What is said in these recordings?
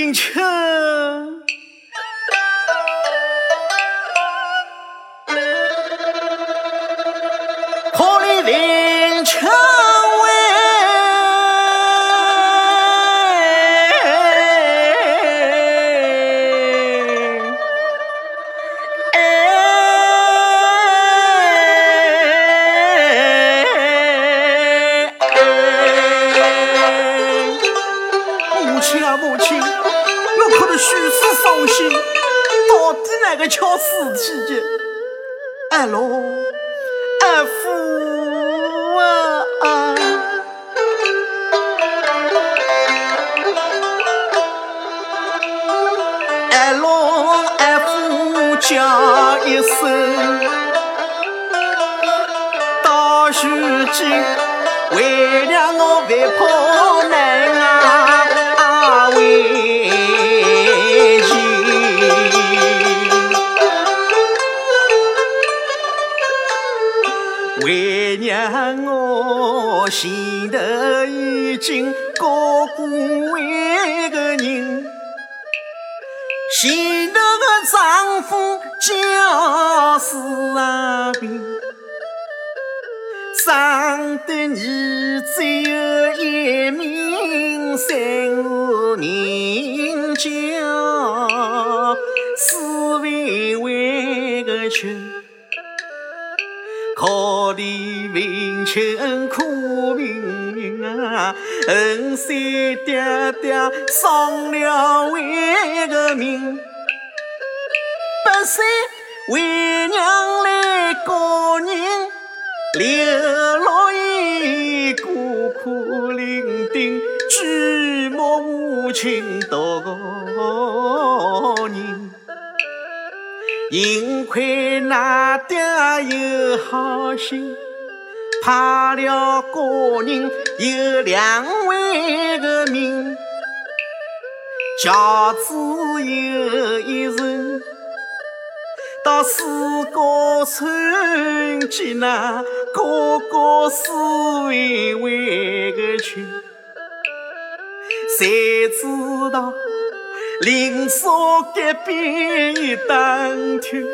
迎春好丽丽林清。敲尸体的二老二夫啊！二老二夫叫一声，到如今为了我外婆为娘，我心头已经高过一个人，心头的丈夫叫史阿平，生的儿只有一名，三个名叫史维维个亲。可怜贫穷苦命运啊，恨三爹爹丧了为个命，不是为娘来告人，流落幸亏那爹有好心，派了高人有两位的命，轿子有一人到四高村见那哥哥四位位的去，才知道。林嫂隔壁一打听，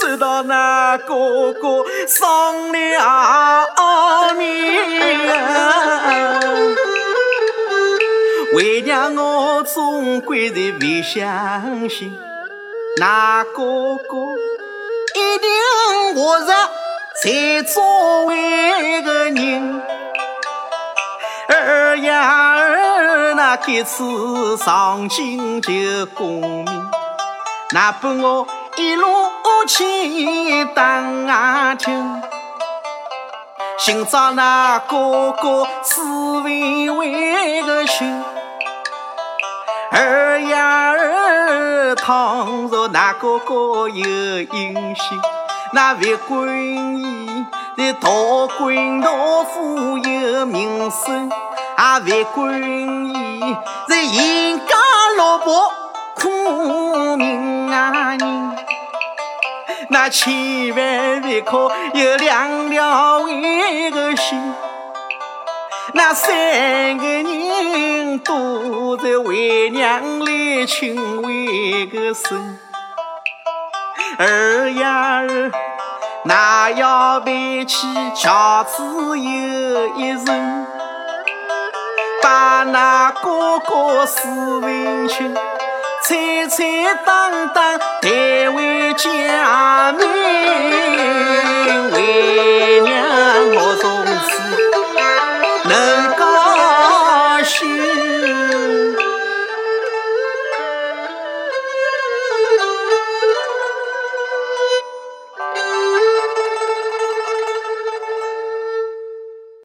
说到那哥哥丧了命，为娘我总归是不相信，那哥哥一定活着才作儿。那这次上京就功名，那把我一路去打啊听，寻找那哥哥是为为个寻。儿呀儿，倘若那哥哥有音信，那为官爷在大官大夫有名声。啊，为官爷在人家落魄苦命啊人，那千万不可有两条一个心。那三个人都在为娘来请为个生，儿呀儿，那要背起轿子有一人。把那高高四围裙，颤颤荡荡抬回佳门为娘。